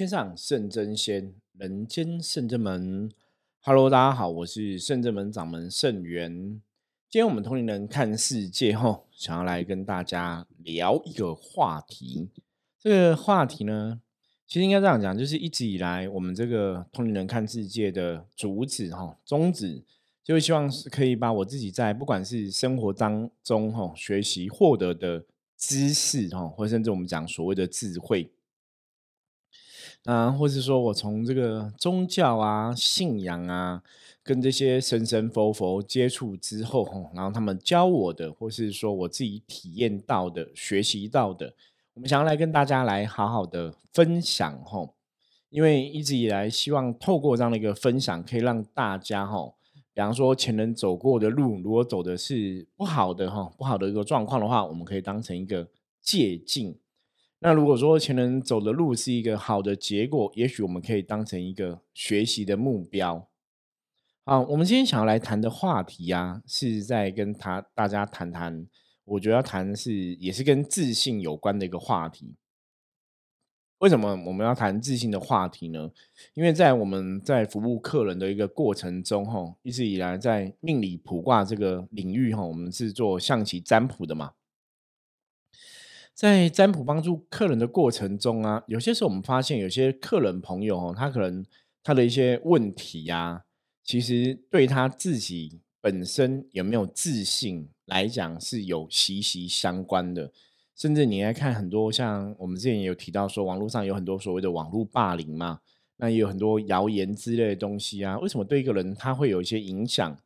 天上圣真仙，人间圣真门。Hello，大家好，我是圣真门掌门圣元。今天我们同龄人看世界，吼，想要来跟大家聊一个话题。这个话题呢，其实应该这样讲，就是一直以来我们这个同龄人看世界的主旨，哈，宗旨，就是希望是可以把我自己在不管是生活当中，哈，学习获得的知识，哈，或甚至我们讲所谓的智慧。啊，或是说我从这个宗教啊、信仰啊，跟这些神神佛佛接触之后，然后他们教我的，或是说我自己体验到的、学习到的，我们想要来跟大家来好好的分享吼。因为一直以来希望透过这样的一个分享，可以让大家吼，比方说前人走过的路，如果走的是不好的哈，不好的一个状况的话，我们可以当成一个借鉴。那如果说前人走的路是一个好的结果，也许我们可以当成一个学习的目标。好，我们今天想要来谈的话题啊，是在跟他大家谈谈，我觉得要谈的是也是跟自信有关的一个话题。为什么我们要谈自信的话题呢？因为在我们在服务客人的一个过程中，哈，一直以来在命理卜卦这个领域，哈，我们是做象棋占卜的嘛。在占卜帮助客人的过程中啊，有些时候我们发现有些客人朋友哦，他可能他的一些问题呀，其实对他自己本身有没有自信来讲是有息息相关的。甚至你来看很多像我们之前也有提到说，网络上有很多所谓的网络霸凌嘛，那也有很多谣言之类的东西啊，为什么对一个人他会有一些影响？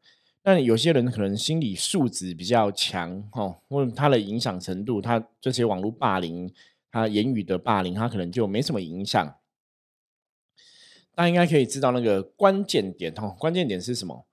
那有些人可能心理素质比较强，哈，或者他的影响程度，他这些网络霸凌，他言语的霸凌，他可能就没什么影响。大家应该可以知道那个关键点，哈，关键点是什么？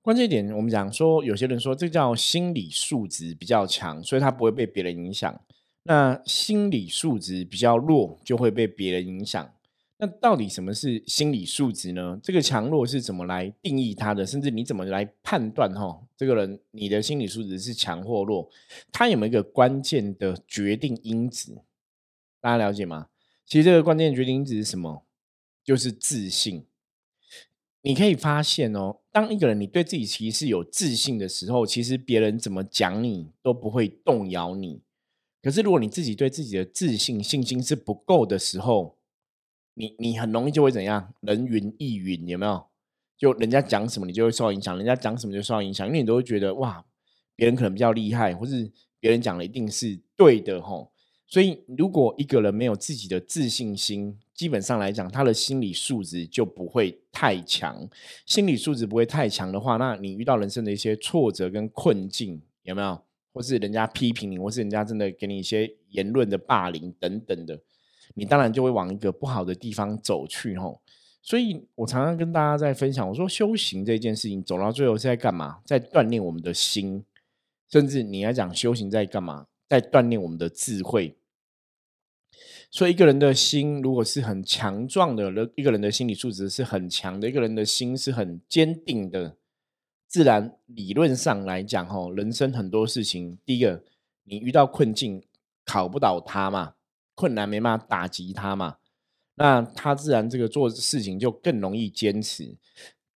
关键点我们讲说，有些人说这叫心理素质比较强，所以他不会被别人影响。那心理素质比较弱，就会被别人影响。那到底什么是心理素质呢？这个强弱是怎么来定义它的？甚至你怎么来判断哈，这个人你的心理素质是强或弱？它有没有一个关键的决定因子？大家了解吗？其实这个关键决定因子是什么？就是自信。你可以发现哦，当一个人你对自己其实是有自信的时候，其实别人怎么讲你都不会动摇你。可是如果你自己对自己的自信信心是不够的时候，你你很容易就会怎样？人云亦云，有没有？就人家讲什么，你就会受到影响；人家讲什么就受到影响，因为你都会觉得哇，别人可能比较厉害，或是别人讲的一定是对的吼。所以，如果一个人没有自己的自信心，基本上来讲，他的心理素质就不会太强。心理素质不会太强的话，那你遇到人生的一些挫折跟困境，有没有？或是人家批评你，或是人家真的给你一些言论的霸凌等等的。你当然就会往一个不好的地方走去吼，所以我常常跟大家在分享，我说修行这件事情走到最后是在干嘛？在锻炼我们的心，甚至你要讲修行在干嘛？在锻炼我们的智慧。所以一个人的心如果是很强壮的，一个人的心理素质是很强的，一个人的心是很坚定的，自然理论上来讲吼，人生很多事情，第一个你遇到困境，考不倒他嘛。困难没办法打击他嘛，那他自然这个做事情就更容易坚持，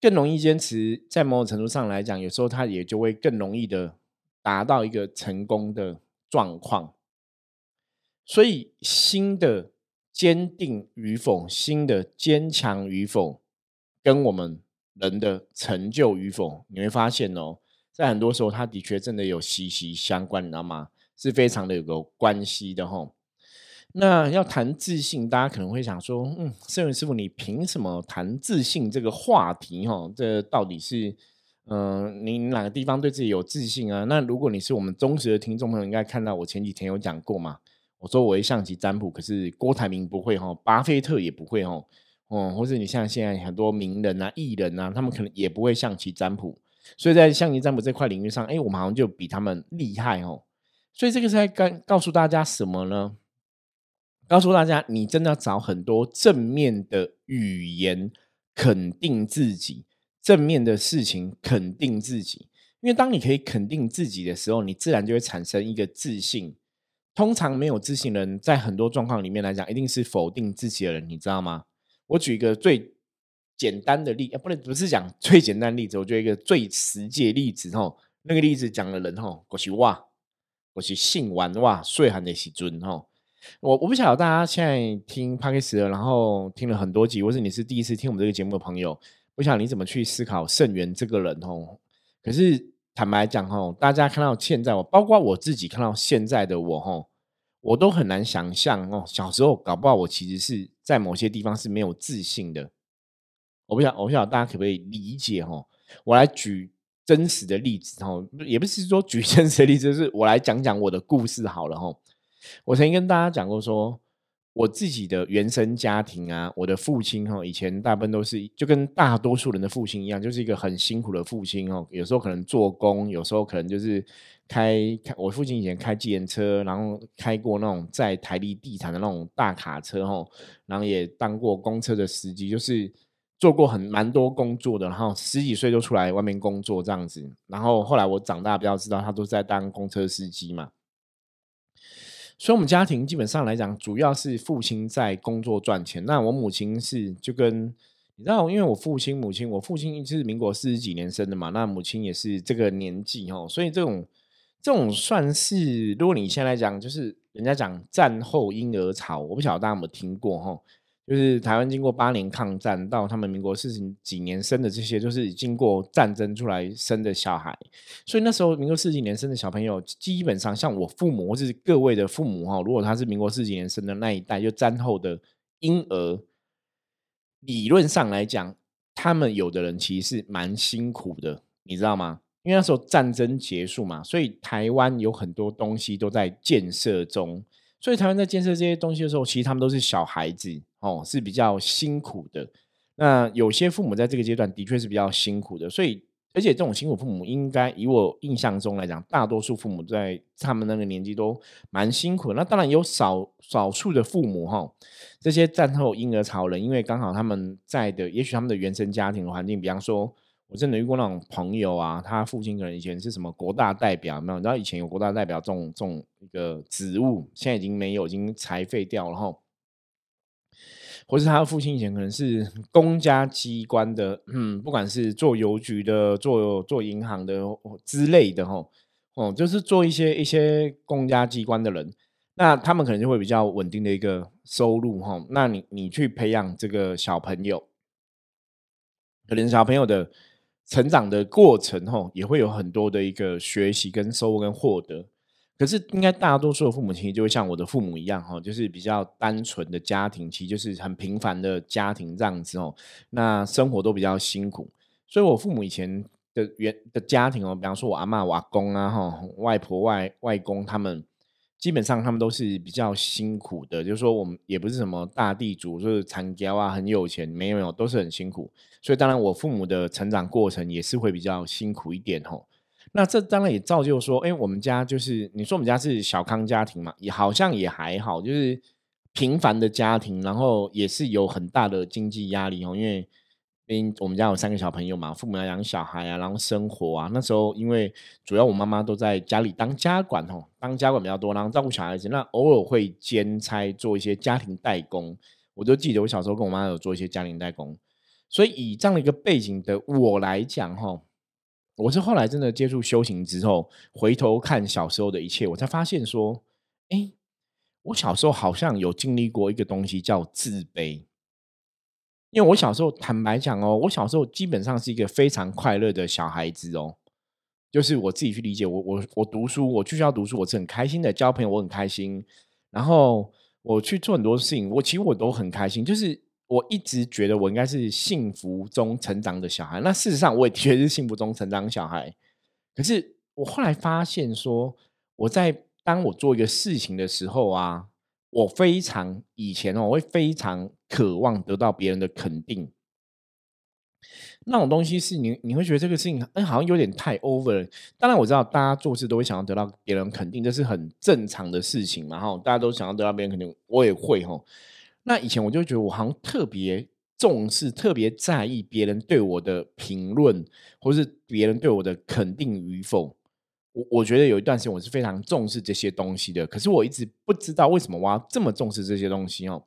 更容易坚持，在某种程度上来讲，有时候他也就会更容易的达到一个成功的状况。所以，心的坚定与否，心的坚强与否，跟我们人的成就与否，你会发现哦，在很多时候，他的确真的有息息相关，你知道吗？是非常的有个关系的吼。那要谈自信，大家可能会想说，嗯，圣元师傅，你凭什么谈自信这个话题？哈，这到底是，嗯，你哪个地方对自己有自信啊？那如果你是我们忠实的听众朋友，应该看到我前几天有讲过嘛。我说我会象棋占卜，可是郭台铭不会哈，巴菲特也不会哈，哦，或者你像现在很多名人啊、艺人啊，他们可能也不会象棋占卜。所以在象棋占卜这块领域上，哎，我们好像就比他们厉害哦。所以这个是在告告诉大家什么呢？告诉大家，你真的要找很多正面的语言肯定自己，正面的事情肯定自己。因为当你可以肯定自己的时候，你自然就会产生一个自信。通常没有自信的人，在很多状况里面来讲，一定是否定自己的人，你知道吗？我举一个最简单的例，不能不是讲最简单例子，我觉得一个最实际的例子吼，那个例子讲的人吼，我是哇，我是姓王哇，岁寒的喜尊吼。我我不晓得大家现在听 p a r k e 然后听了很多集，或是你是第一次听我们这个节目的朋友，不晓得你怎么去思考圣元这个人哦。可是坦白讲哦，大家看到现在我，包括我自己看到现在的我哦，我都很难想象哦，小时候搞不好我其实是在某些地方是没有自信的。我不晓我不晓得大家可不可以理解哦？我来举真实的例子哦，也不是说举 真实的例子，就是我来讲讲我的故事好了哈。我曾经跟大家讲过，说我自己的原生家庭啊，我的父亲哈，以前大部分都是就跟大多数人的父亲一样，就是一个很辛苦的父亲哦。有时候可能做工，有时候可能就是开开。我父亲以前开计程车，然后开过那种在台地地产的那种大卡车哈，然后也当过公车的司机，就是做过很蛮多工作的。然后十几岁就出来外面工作这样子。然后后来我长大比较知道，他都在当公车司机嘛。所以，我们家庭基本上来讲，主要是父亲在工作赚钱。那我母亲是就跟你知道，因为我父亲、母亲，我父亲是民国四十几年生的嘛，那母亲也是这个年纪哦。所以，这种这种算是，如果你现在讲，就是人家讲战后婴儿潮，我不晓得大家有没有听过哈。就是台湾经过八年抗战，到他们民国四十几年生的这些，就是经过战争出来生的小孩，所以那时候民国四几年生的小朋友，基本上像我父母或是各位的父母哈，如果他是民国四几年生的那一代，就战后的婴儿，理论上来讲，他们有的人其实是蛮辛苦的，你知道吗？因为那时候战争结束嘛，所以台湾有很多东西都在建设中，所以台湾在建设这些东西的时候，其实他们都是小孩子。哦，是比较辛苦的。那有些父母在这个阶段的确是比较辛苦的，所以而且这种辛苦父母，应该以我印象中来讲，大多数父母在他们那个年纪都蛮辛苦。那当然有少少数的父母哈，这些战后婴儿潮人，因为刚好他们在的，也许他们的原生家庭环境，比方说，我真的遇过那种朋友啊，他父亲可能以前是什么国大代表，没有？你知道以前有国大代表这种这种一个职务，现在已经没有，已经裁废掉了哈。或是他的父亲以前可能是公家机关的，嗯，不管是做邮局的、做做银行的之类的，吼，哦，就是做一些一些公家机关的人，那他们可能就会比较稳定的一个收入，哈。那你你去培养这个小朋友，可能小朋友的成长的过程，吼，也会有很多的一个学习跟收获跟获得。可是，应该大多数的父母亲就会像我的父母一样，哈，就是比较单纯的家庭，其实就是很平凡的家庭这样子哦。那生活都比较辛苦，所以我父母以前的原的家庭哦，比方说我阿妈、我阿公啊，哈，外婆、外外公他们，基本上他们都是比较辛苦的。就是说，我们也不是什么大地主，就是产家啊，很有钱，没有没有，都是很辛苦。所以，当然我父母的成长过程也是会比较辛苦一点，吼。那这当然也造就说，哎，我们家就是你说我们家是小康家庭嘛，也好像也还好，就是平凡的家庭，然后也是有很大的经济压力哦，因为因我们家有三个小朋友嘛，父母要养小孩啊，然后生活啊，那时候因为主要我妈妈都在家里当家管哦，当家管比较多，然后照顾小孩子，那偶尔会兼差做一些家庭代工，我就记得我小时候跟我妈有做一些家庭代工，所以以这样的一个背景的我来讲哈。我是后来真的接触修行之后，回头看小时候的一切，我才发现说，哎，我小时候好像有经历过一个东西叫自卑。因为我小时候坦白讲哦，我小时候基本上是一个非常快乐的小孩子哦，就是我自己去理解，我我我读书，我去学校读书，我是很开心的，交朋友我很开心，然后我去做很多事情，我其实我都很开心，就是。我一直觉得我应该是幸福中成长的小孩，那事实上我也的确是幸福中成长小孩。可是我后来发现说，我在当我做一个事情的时候啊，我非常以前哦，我会非常渴望得到别人的肯定。那种东西是你你会觉得这个事情哎好像有点太 over。当然我知道大家做事都会想要得到别人肯定，这是很正常的事情嘛哈，大家都想要得到别人肯定，我也会哈。那以前我就觉得我好像特别重视、特别在意别人对我的评论，或是别人对我的肯定与否。我我觉得有一段时间我是非常重视这些东西的，可是我一直不知道为什么我要这么重视这些东西哦。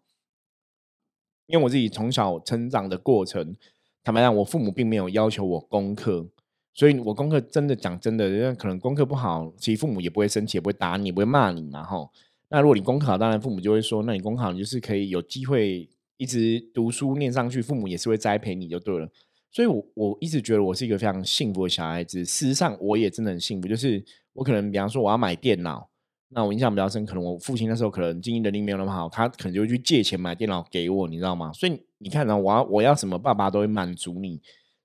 因为我自己从小成长的过程，坦白讲，我父母并没有要求我功课，所以我功课真的讲真的，人家可能功课不好，其实父母也不会生气，也不会打你，也不会骂你嘛，吼。那如果你公考，当然父母就会说，那你公考，你就是可以有机会一直读书念上去，父母也是会栽培你就对了。所以，我我一直觉得我是一个非常幸福的小孩子。事实上，我也真的很幸福，就是我可能，比方说我要买电脑，那我印象比较深，可能我父亲那时候可能经济能力没有那么好，他可能就会去借钱买电脑给我，你知道吗？所以你看呢，我要我要什么，爸爸都会满足你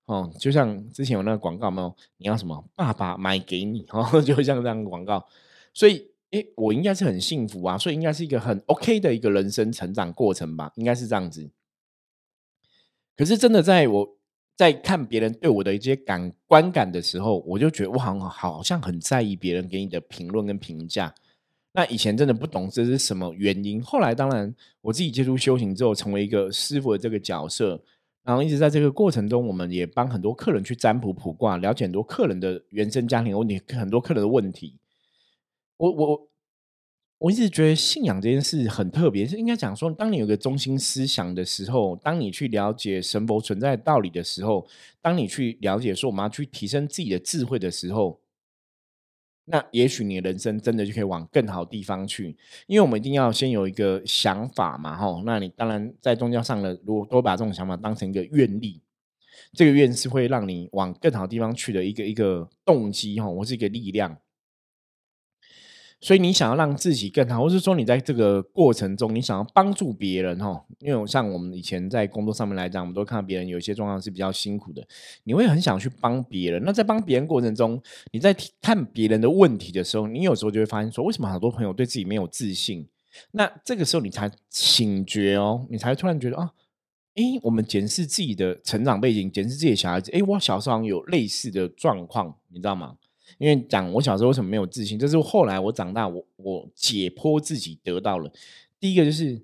哦。就像之前有那个广告没有？你要什么，爸爸买给你哦，就会像这样广告。所以，诶，我应该是很幸福啊，所以应该是一个很 OK 的一个人生成长过程吧，应该是这样子。可是真的在我。在看别人对我的一些感观感的时候，我就觉得我好像好像很在意别人给你的评论跟评价。那以前真的不懂这是什么原因，后来当然我自己接触修行之后，成为一个师傅的这个角色，然后一直在这个过程中，我们也帮很多客人去占卜卜卦，了解很多客人的原生家庭问题，很多客人的问题。我我。我一直觉得信仰这件事很特别，是应该讲说，当你有个中心思想的时候，当你去了解神佛存在道理的时候，当你去了解说我们要去提升自己的智慧的时候，那也许你的人生真的就可以往更好地方去。因为我们一定要先有一个想法嘛，吼，那你当然在宗教上的，如果都把这种想法当成一个愿力，这个愿是会让你往更好地方去的一个一个动机，哈，或是一个力量。所以你想要让自己更好，或是说你在这个过程中，你想要帮助别人哈？因为像我们以前在工作上面来讲，我们都看到别人有一些状况是比较辛苦的，你会很想去帮别人。那在帮别人过程中，你在看别人的问题的时候，你有时候就会发现说，为什么很多朋友对自己没有自信？那这个时候你才醒觉哦，你才突然觉得啊，哎，我们检视自己的成长背景，检视自己的小孩子，哎，我小时候有类似的状况，你知道吗？因为讲我小时候为什么没有自信，这是后来我长大，我我解剖自己得到了。第一个就是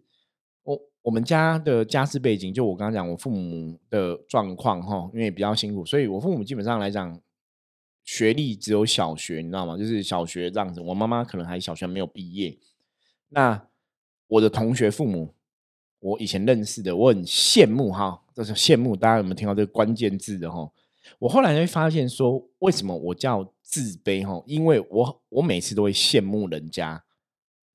我我们家的家世背景，就我刚刚讲我父母的状况哈，因为比较辛苦，所以我父母基本上来讲学历只有小学，你知道吗？就是小学这样子。我妈妈可能还小学没有毕业。那我的同学父母，我以前认识的，我很羡慕哈，就是羡慕。大家有没有听到这个关键字的哈？我后来会发现说，为什么我叫自卑？哈，因为我我每次都会羡慕人家。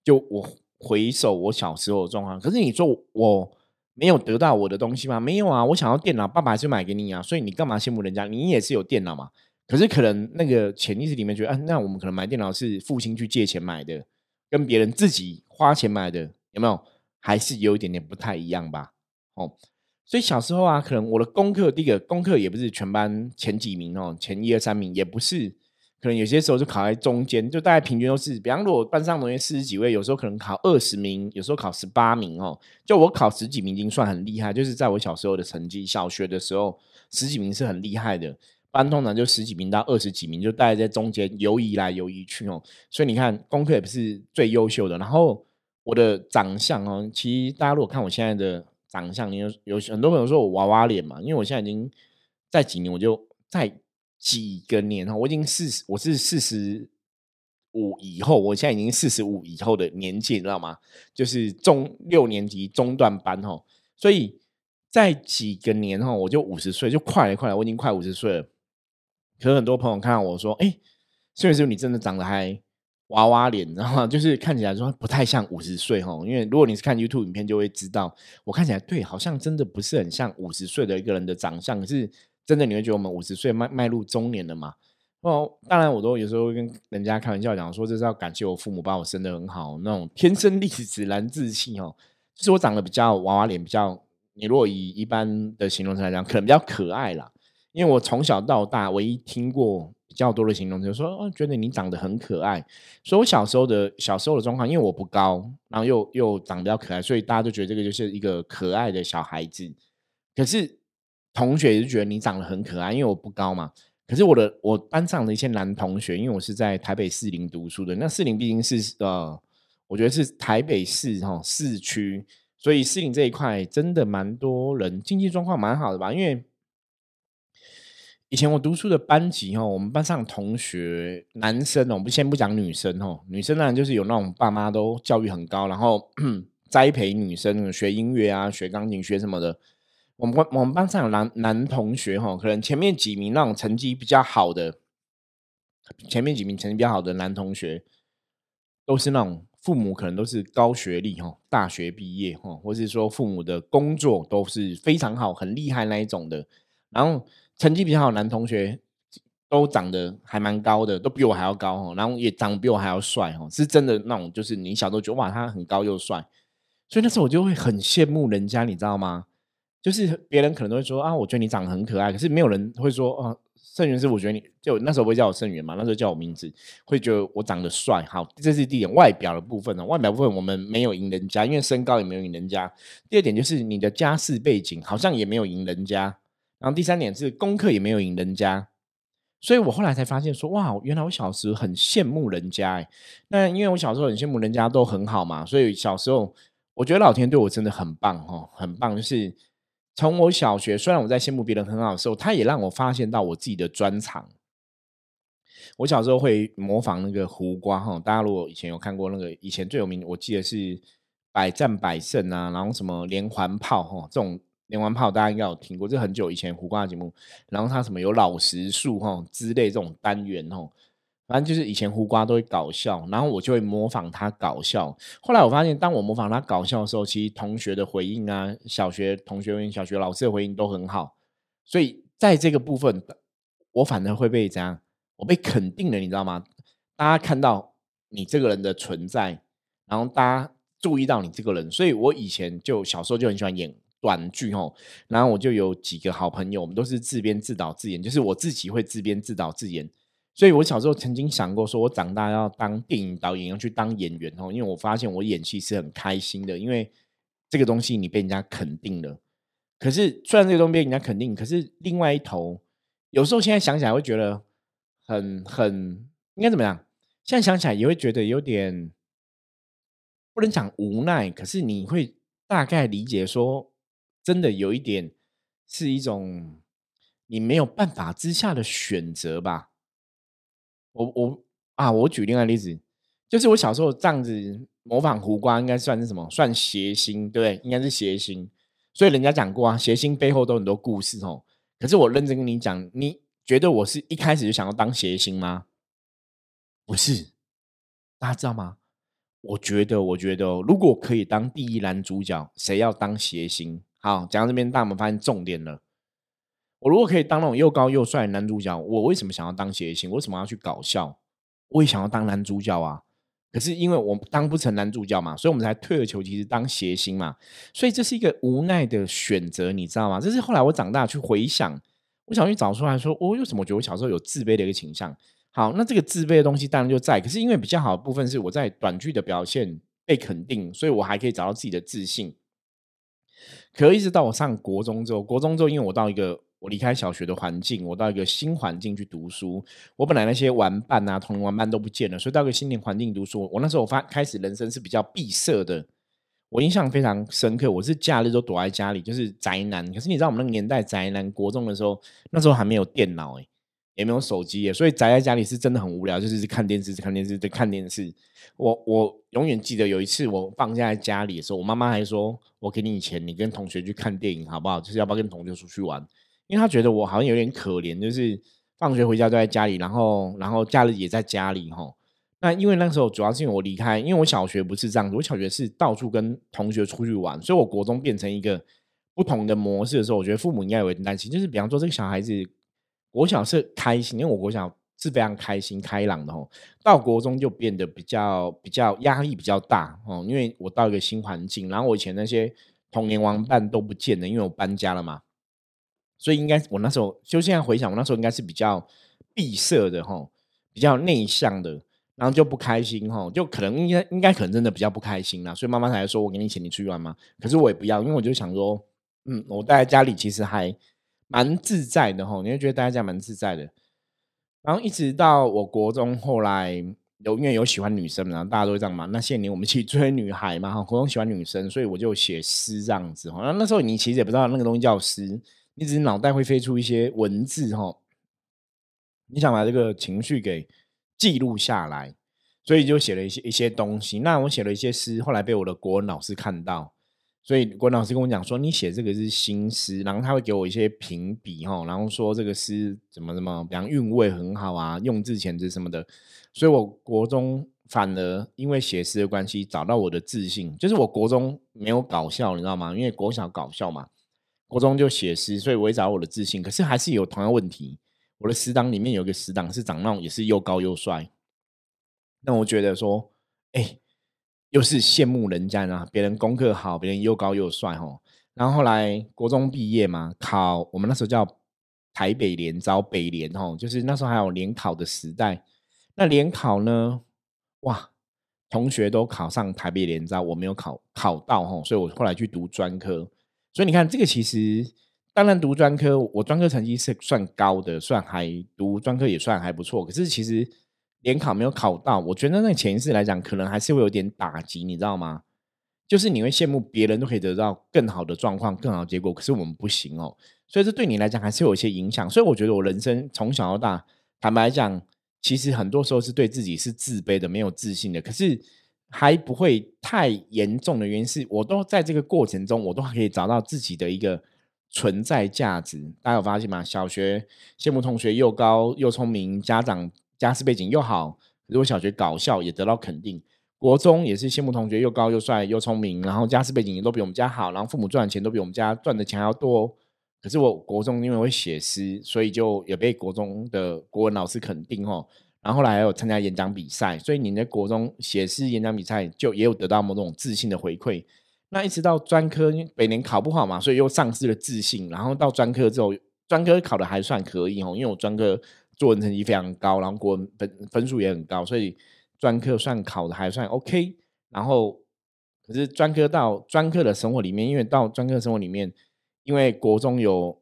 就我回首我小时候的状况，可是你说我没有得到我的东西吗？没有啊，我想要电脑，爸爸还是买给你啊。所以你干嘛羡慕人家？你也是有电脑嘛。可是可能那个潜意识里面觉得，啊，那我们可能买电脑是父亲去借钱买的，跟别人自己花钱买的，有没有？还是有一点点不太一样吧？哦。所以小时候啊，可能我的功课，第一个功课也不是全班前几名哦，前一二三名也不是，可能有些时候就考在中间，就大概平均都是，比方如果班上同学四十几位，有时候可能考二十名，有时候考十八名哦，就我考十几名已经算很厉害，就是在我小时候的成绩，小学的时候十几名是很厉害的，班通常就十几名到二十几名，就大概在中间游移来游移去哦，所以你看功课也不是最优秀的，然后我的长相哦，其实大家如果看我现在的。长相，你有有很多朋友说我娃娃脸嘛？因为我现在已经在几年，我就在几个年哈，我已经四十，我是四十五以后，我现在已经四十五以后的年纪，你知道吗？就是中六年级中段班哈，所以在几个年哈，我就五十岁，就快了快了，我已经快五十岁了。可是很多朋友看到我说，哎，所以说你真的长得还。娃娃脸，然后就是看起来说不太像五十岁哈，因为如果你是看 YouTube 影片，就会知道我看起来对，好像真的不是很像五十岁的一个人的长相，可是真的你会觉得我们五十岁迈迈入中年了嘛？哦，当然我都有时候跟人家开玩笑讲说，这是要感谢我父母把我生的很好，那种天生丽质难自弃哦，就是我长得比较娃娃脸，比较你如果以一般的形容词来讲，可能比较可爱啦，因为我从小到大唯一听过。比较多的形容词说，哦，觉得你长得很可爱。所以我小时候的小时候的状况，因为我不高，然后又又长得比较可爱，所以大家都觉得这个就是一个可爱的小孩子。可是同学也是觉得你长得很可爱，因为我不高嘛。可是我的我班上的一些男同学，因为我是在台北市林读书的，那市林毕竟是呃，我觉得是台北市哈市区，所以市林这一块真的蛮多人经济状况蛮好的吧，因为。以前我读书的班级哦，我们班上同学男生哦，我们先不讲女生哦，女生当然就是有那种爸妈都教育很高，然后 栽培女生学音乐啊、学钢琴、学什么的。我们我们班上有男男同学哈，可能前面几名那种成绩比较好的，前面几名成绩比较好的男同学，都是那种父母可能都是高学历哈，大学毕业哈，或是说父母的工作都是非常好、很厉害那一种的，然后。成绩比较好的男同学都长得还蛮高的，都比我还要高哦，然后也长得比我还要帅哦，是真的那种，就是你小时候觉得哇，他很高又帅，所以那时候我就会很羡慕人家，你知道吗？就是别人可能都会说啊，我觉得你长得很可爱，可是没有人会说啊，盛元是我觉得你就那时候不会叫我盛元嘛，那时候叫我名字，会觉得我长得帅。好，这是第一点，外表的部分呢，外表部分我们没有赢人家，因为身高也没有赢人家。第二点就是你的家世背景好像也没有赢人家。然后第三点是功课也没有赢人家，所以我后来才发现说哇，原来我小时候很羡慕人家哎。那因为我小时候很羡慕人家都很好嘛，所以小时候我觉得老天对我真的很棒哦，很棒。就是从我小学，虽然我在羡慕别人很好的时候，他也让我发现到我自己的专长。我小时候会模仿那个胡瓜哈，大家如果以前有看过那个以前最有名，我记得是百战百胜啊，然后什么连环炮哈这种。连环炮大家应该有听过，这很久以前胡瓜的节目，然后他什么有老实树哈之类这种单元哈，反正就是以前胡瓜都会搞笑，然后我就会模仿他搞笑。后来我发现，当我模仿他搞笑的时候，其实同学的回应啊，小学同学、小学老师的回应都很好，所以在这个部分，我反而会被这样，我被肯定了，你知道吗？大家看到你这个人的存在，然后大家注意到你这个人，所以我以前就小时候就很喜欢演。短剧哦，然后我就有几个好朋友，我们都是自编自导自演，就是我自己会自编自导自演。所以我小时候曾经想过，说我长大要当电影导演，要去当演员哦，因为我发现我演戏是很开心的，因为这个东西你被人家肯定了。可是虽然这个东西被人家肯定，可是另外一头，有时候现在想起来会觉得很很应该怎么样？现在想起来也会觉得有点不能讲无奈，可是你会大概理解说。真的有一点是一种你没有办法之下的选择吧。我我啊，我举另外例子，就是我小时候这样子模仿胡瓜，应该算是什么？算谐星，对应该是谐星。所以人家讲过啊，谐星背后都很多故事哦。可是我认真跟你讲，你觉得我是一开始就想要当谐星吗？不是，大家知道吗？我觉得，我觉得，如果可以当第一男主角，谁要当谐星？好，讲到这边，大家有没有发现重点了？我如果可以当那种又高又帅的男主角，我为什么想要当谐星？为什么要去搞笑？我也想要当男主角啊！可是因为我当不成男主角嘛，所以我们才退而求其次当谐星嘛。所以这是一个无奈的选择，你知道吗？这是后来我长大去回想，我想去找出来说，我为什么觉得我小时候有自卑的一个倾向？好，那这个自卑的东西当然就在，可是因为比较好的部分是我在短剧的表现被肯定，所以我还可以找到自己的自信。可一直到我上国中之后，国中之后，因为我到一个我离开小学的环境，我到一个新环境去读书，我本来那些玩伴啊、同龄玩伴都不见了，所以到一个新的环境读书，我那时候我发开始人生是比较闭塞的，我印象非常深刻。我是假日都躲在家里，就是宅男。可是你知道我们那个年代宅男，国中的时候，那时候还没有电脑哎。也没有手机，所以宅在家里是真的很无聊，就是看电视、看电视、在看电视。我我永远记得有一次我放假在家里的时候，我妈妈还说：“我给你钱，你跟同学去看电影好不好？就是要不要跟同学出去玩？”因为她觉得我好像有点可怜，就是放学回家都在家里，然后然后假日也在家里哈。那因为那时候主要是因为我离开，因为我小学不是这样子，我小学是到处跟同学出去玩，所以我国中变成一个不同的模式的时候，我觉得父母应该有点担心，就是比方说这个小孩子。国小是开心，因为我国小是非常开心开朗的哦。到国中就变得比较比较压力比较大哦，因为我到一个新环境，然后我以前那些童年玩伴都不见了，因为我搬家了嘛。所以应该我那时候就现在回想，我那时候应该是比较闭塞的哈，比较内向的，然后就不开心哈，就可能应该应该可能真的比较不开心啦。所以妈妈才说我给你钱，你出去玩嘛。可是我也不要，因为我就想说，嗯，我待在家里其实还。蛮自在的吼，你会觉得待在家蛮自在的。然后一直到我国中，后来有因为有喜欢女生，然后大家都会这样嘛。那些年我们去追女孩嘛，哈，国中喜欢女生，所以我就写诗这样子。哈，那那时候你其实也不知道那个东西叫诗，你只是脑袋会飞出一些文字哈。你想把这个情绪给记录下来，所以就写了一些一些东西。那我写了一些诗，后来被我的国文老师看到，所以郭老师跟我讲说，你写这个是新诗，然后他会给我一些评比哈，然后说这个诗怎么怎么，比方韵味很好啊，用字遣词什么的。所以我国中反而因为写诗的关系，找到我的自信，就是我国中没有搞笑，你知道吗？因为国小搞笑嘛。国中就写诗，所以我也找我的自信。可是还是有同样问题，我的死党里面有个死党是长那种也是又高又帅。那我觉得说，哎，又是羡慕人家呢，别人功课好，别人又高又帅哦。然后后来国中毕业嘛，考我们那时候叫台北联招北联哦，就是那时候还有联考的时代。那联考呢，哇，同学都考上台北联招，我没有考考到哦，所以我后来去读专科。所以你看，这个其实当然读专科，我专科成绩是算高的，算还读专科也算还不错。可是其实联考没有考到，我觉得那潜意识来讲，可能还是会有点打击，你知道吗？就是你会羡慕别人都可以得到更好的状况、更好的结果，可是我们不行哦。所以这对你来讲还是有一些影响。所以我觉得我人生从小到大，坦白讲，其实很多时候是对自己是自卑的、没有自信的。可是。还不会太严重的原因是我都在这个过程中，我都可以找到自己的一个存在价值。大家有发现吗？小学羡慕同学又高又聪明，家长家世背景又好，如果小学搞笑也得到肯定。国中也是羡慕同学又高又帅又聪明，然后家世背景也都比我们家好，然后父母赚的钱都比我们家赚的钱要多。可是我国中因为会写诗，所以就也被国中的国文老师肯定哦。然后后来还有参加演讲比赛，所以你在国中写诗演讲比赛就也有得到某种自信的回馈。那一直到专科，因为每年考不好嘛，所以又丧失了自信。然后到专科之后，专科考的还算可以哦，因为我专科作文成绩非常高，然后国文分分数也很高，所以专科算考的还算 OK。然后可是专科到专科的生活里面，因为到专科生活里面，因为国中有。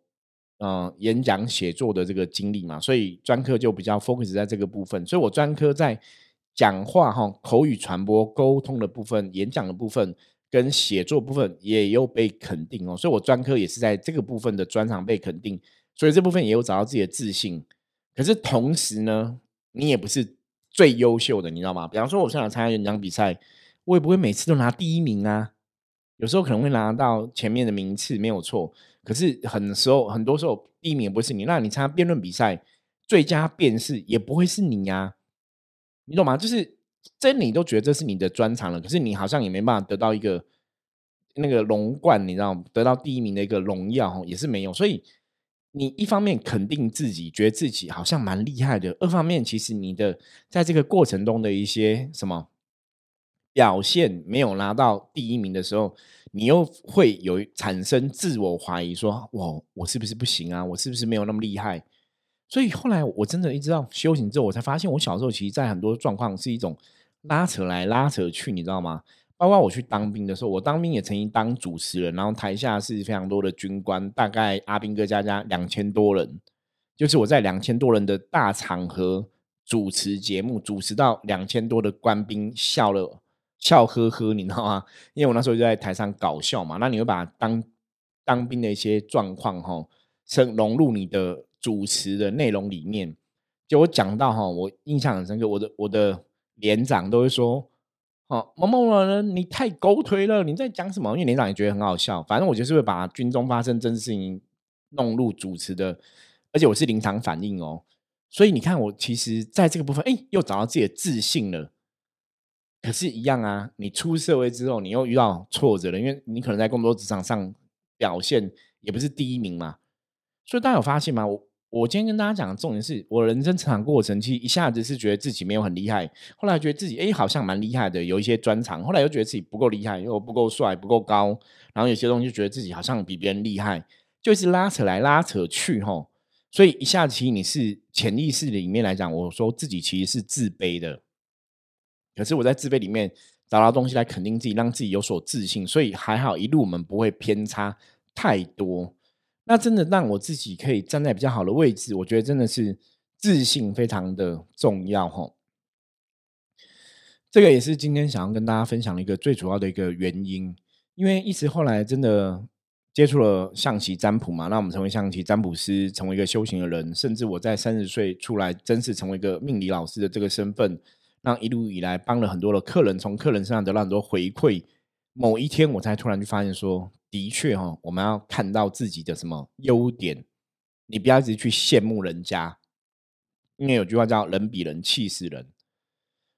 嗯，演讲写作的这个经历嘛，所以专科就比较 focus 在这个部分。所以我专科在讲话哈、口语传播、沟通的部分、演讲的部分跟写作部分也有被肯定哦。所以我专科也是在这个部分的专长被肯定，所以这部分也有找到自己的自信。可是同时呢，你也不是最优秀的，你知道吗？比方说，我现在参加演讲比赛，我也不会每次都拿第一名啊。有时候可能会拿到前面的名次，没有错。可是很时候，很多时候第一名也不是你。那你参加辩论比赛，最佳辩士也不会是你呀，你懂吗？就是真你都觉得这是你的专长了，可是你好像也没办法得到一个那个龙冠，你知道，得到第一名的一个荣耀也是没有。所以你一方面肯定自己，觉得自己好像蛮厉害的；二方面，其实你的在这个过程中的一些什么表现没有拿到第一名的时候。你又会有产生自我怀疑，说：“我我是不是不行啊？我是不是没有那么厉害？”所以后来我真的一直到修行之后，我才发现，我小时候其实，在很多状况是一种拉扯来拉扯去，你知道吗？包括我去当兵的时候，我当兵也曾经当主持人，然后台下是非常多的军官，大概阿兵哥加加两千多人，就是我在两千多人的大场合主持节目，主持到两千多的官兵笑了。笑呵呵，你知道吗？因为我那时候就在台上搞笑嘛，那你会把当当兵的一些状况哈，融融入你的主持的内容里面。就我讲到哈，我印象很深刻，我的我的连长都会说：“哦，某某某人，你太狗腿了，你在讲什么？”因为连长也觉得很好笑。反正我就是会把军中发生真事情弄入主持的，而且我是临场反应哦。所以你看，我其实在这个部分，哎，又找到自己的自信了。可是，一样啊！你出社会之后，你又遇到挫折了，因为你可能在工作职场上表现也不是第一名嘛。所以大家有发现吗？我我今天跟大家讲的重点是，我人生成长过程，其实一下子是觉得自己没有很厉害，后来觉得自己哎好像蛮厉害的，有一些专长，后来又觉得自己不够厉害，又不够帅，不够高，然后有些东西就觉得自己好像比别人厉害，就是拉扯来拉扯去吼。所以一下子其实你是潜意识里面来讲，我说自己其实是自卑的。可是我在自卑里面找到东西来肯定自己，让自己有所自信，所以还好一路我们不会偏差太多。那真的让我自己可以站在比较好的位置，我觉得真的是自信非常的重要哈。这个也是今天想要跟大家分享的一个最主要的一个原因，因为一直后来真的接触了象棋占卜嘛，那我们成为象棋占卜师，成为一个修行的人，甚至我在三十岁出来，真是成为一个命理老师的这个身份，让一路以来帮了很多的客人，从客人身上得到很多回馈。某一天，我才突然就发现说，的确哈，我们要看到自己的什么优点，你不要一直去羡慕人家，因为有句话叫“人比人气死人”。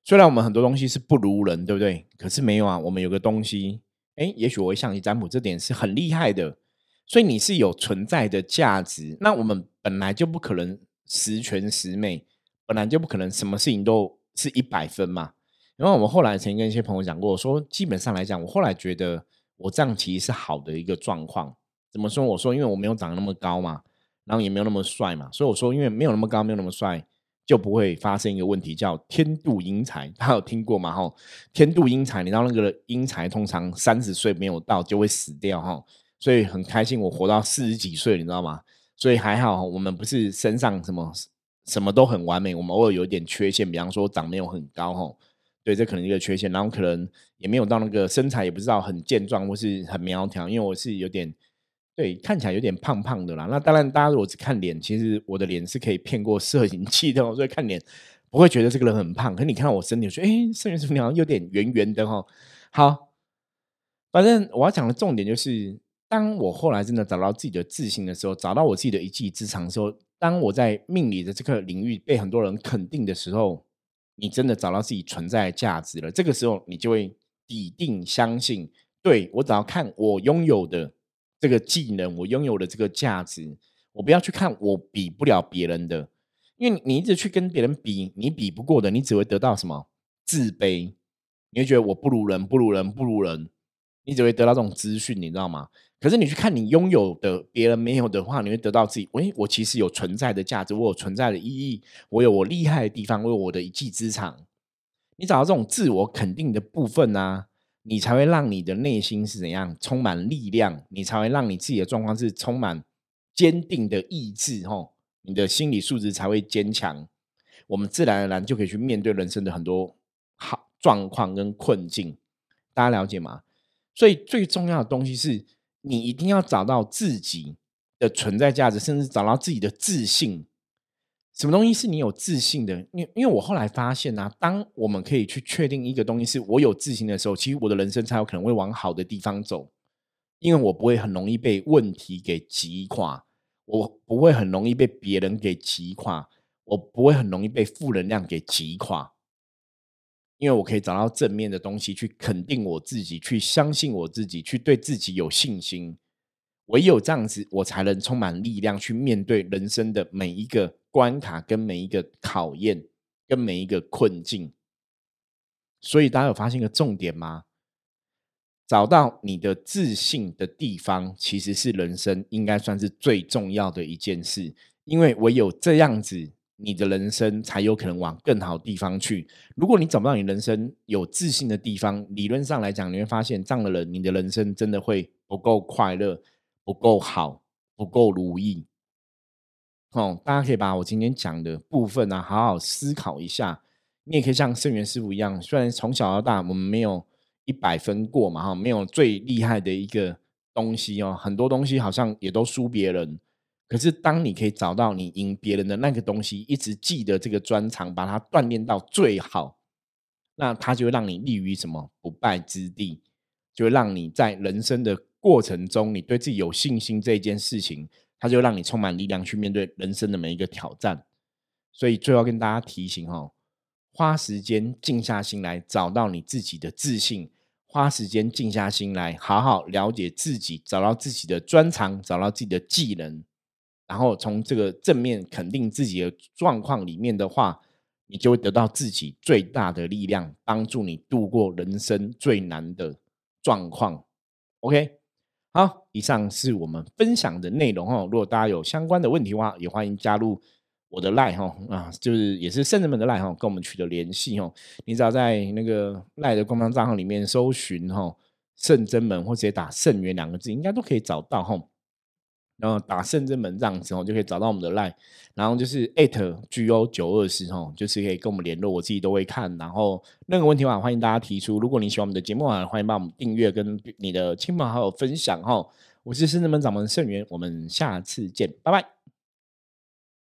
虽然我们很多东西是不如人，对不对？可是没有啊，我们有个东西。哎，也许我会向你占卜，这点是很厉害的，所以你是有存在的价值。那我们本来就不可能十全十美，本来就不可能什么事情都是一百分嘛。然后我们后来曾经跟一些朋友讲过，说基本上来讲，我后来觉得我这样其实是好的一个状况。怎么说？我说因为我没有长那么高嘛，然后也没有那么帅嘛，所以我说因为没有那么高，没有那么帅。就不会发生一个问题，叫天妒英才。他有听过吗？哈，天妒英才，你知道那个英才通常三十岁没有到就会死掉哈。所以很开心，我活到四十几岁，你知道吗？所以还好，我们不是身上什么什么都很完美，我们偶尔有一点缺陷，比方说长没有很高哈。对，这可能一个缺陷，然后可能也没有到那个身材，也不知道很健壮或是很苗条，因为我是有点。对，看起来有点胖胖的啦。那当然，大家如果只看脸，其实我的脸是可以骗过摄影器的，所以看脸不会觉得这个人很胖。可你看到我身体，说：“哎，摄影师你好像有点圆圆的哈。”好，反正我要讲的重点就是，当我后来真的找到自己的自信的时候，找到我自己的一技之长的时候，当我在命理的这个领域被很多人肯定的时候，你真的找到自己存在的价值了。这个时候，你就会笃定相信，对我只要看我拥有的。这个技能，我拥有的这个价值，我不要去看我比不了别人的，因为你一直去跟别人比，你比不过的，你只会得到什么自卑，你会觉得我不如人，不如人，不如人，你只会得到这种资讯，你知道吗？可是你去看你拥有的，别人没有的话，你会得到自己，喂，我其实有存在的价值，我有存在的意义，我有我厉害的地方，我有我的一技之长。你找到这种自我肯定的部分啊。你才会让你的内心是怎样充满力量，你才会让你自己的状况是充满坚定的意志，吼，你的心理素质才会坚强，我们自然而然就可以去面对人生的很多好状况跟困境，大家了解吗？所以最重要的东西是你一定要找到自己的存在价值，甚至找到自己的自信。什么东西是你有自信的？因因为我后来发现啊，当我们可以去确定一个东西是我有自信的时候，其实我的人生才有可能会往好的地方走。因为我不会很容易被问题给击垮，我不会很容易被别人给击垮，我不会很容易被负能量给击垮。因为我可以找到正面的东西去肯定我自己，去相信我自己，去对自己有信心。唯有这样子，我才能充满力量去面对人生的每一个。关卡跟每一个考验，跟每一个困境，所以大家有发现一个重点吗？找到你的自信的地方，其实是人生应该算是最重要的一件事，因为唯有这样子，你的人生才有可能往更好地方去。如果你找不到你人生有自信的地方，理论上来讲，你会发现这样的人，你的人生真的会不够快乐，不够好，不够如意。哦，大家可以把我今天讲的部分呢，好好思考一下。你也可以像圣元师傅一样，虽然从小到大我们没有一百分过嘛，哈，没有最厉害的一个东西哦，很多东西好像也都输别人。可是当你可以找到你赢别人的那个东西，一直记得这个专长，把它锻炼到最好，那它就会让你立于什么不败之地，就会让你在人生的过程中，你对自己有信心这件事情。它就让你充满力量去面对人生的每一个挑战，所以最后跟大家提醒哦，花时间静下心来找到你自己的自信，花时间静下心来好好了解自己，找到自己的专长，找到自己的技能，然后从这个正面肯定自己的状况里面的话，你就会得到自己最大的力量，帮助你度过人生最难的状况。OK。好，以上是我们分享的内容哦。如果大家有相关的问题的话，也欢迎加入我的赖哈啊，就是也是圣人们的赖哈，跟我们取得联系哦。你只要在那个赖的官方账号里面搜寻哈圣真门，或直接打圣元两个字，应该都可以找到哈。然后打圣真门仗之后，就可以找到我们的 line，然后就是 at g o 九二四哦，就是可以跟我们联络，我自己都会看。然后任何问题的话，欢迎大家提出。如果你喜欢我们的节目啊，欢迎帮我们订阅，跟你的亲朋好友分享哦。我是圣人门掌门盛元，我们下次见，拜拜。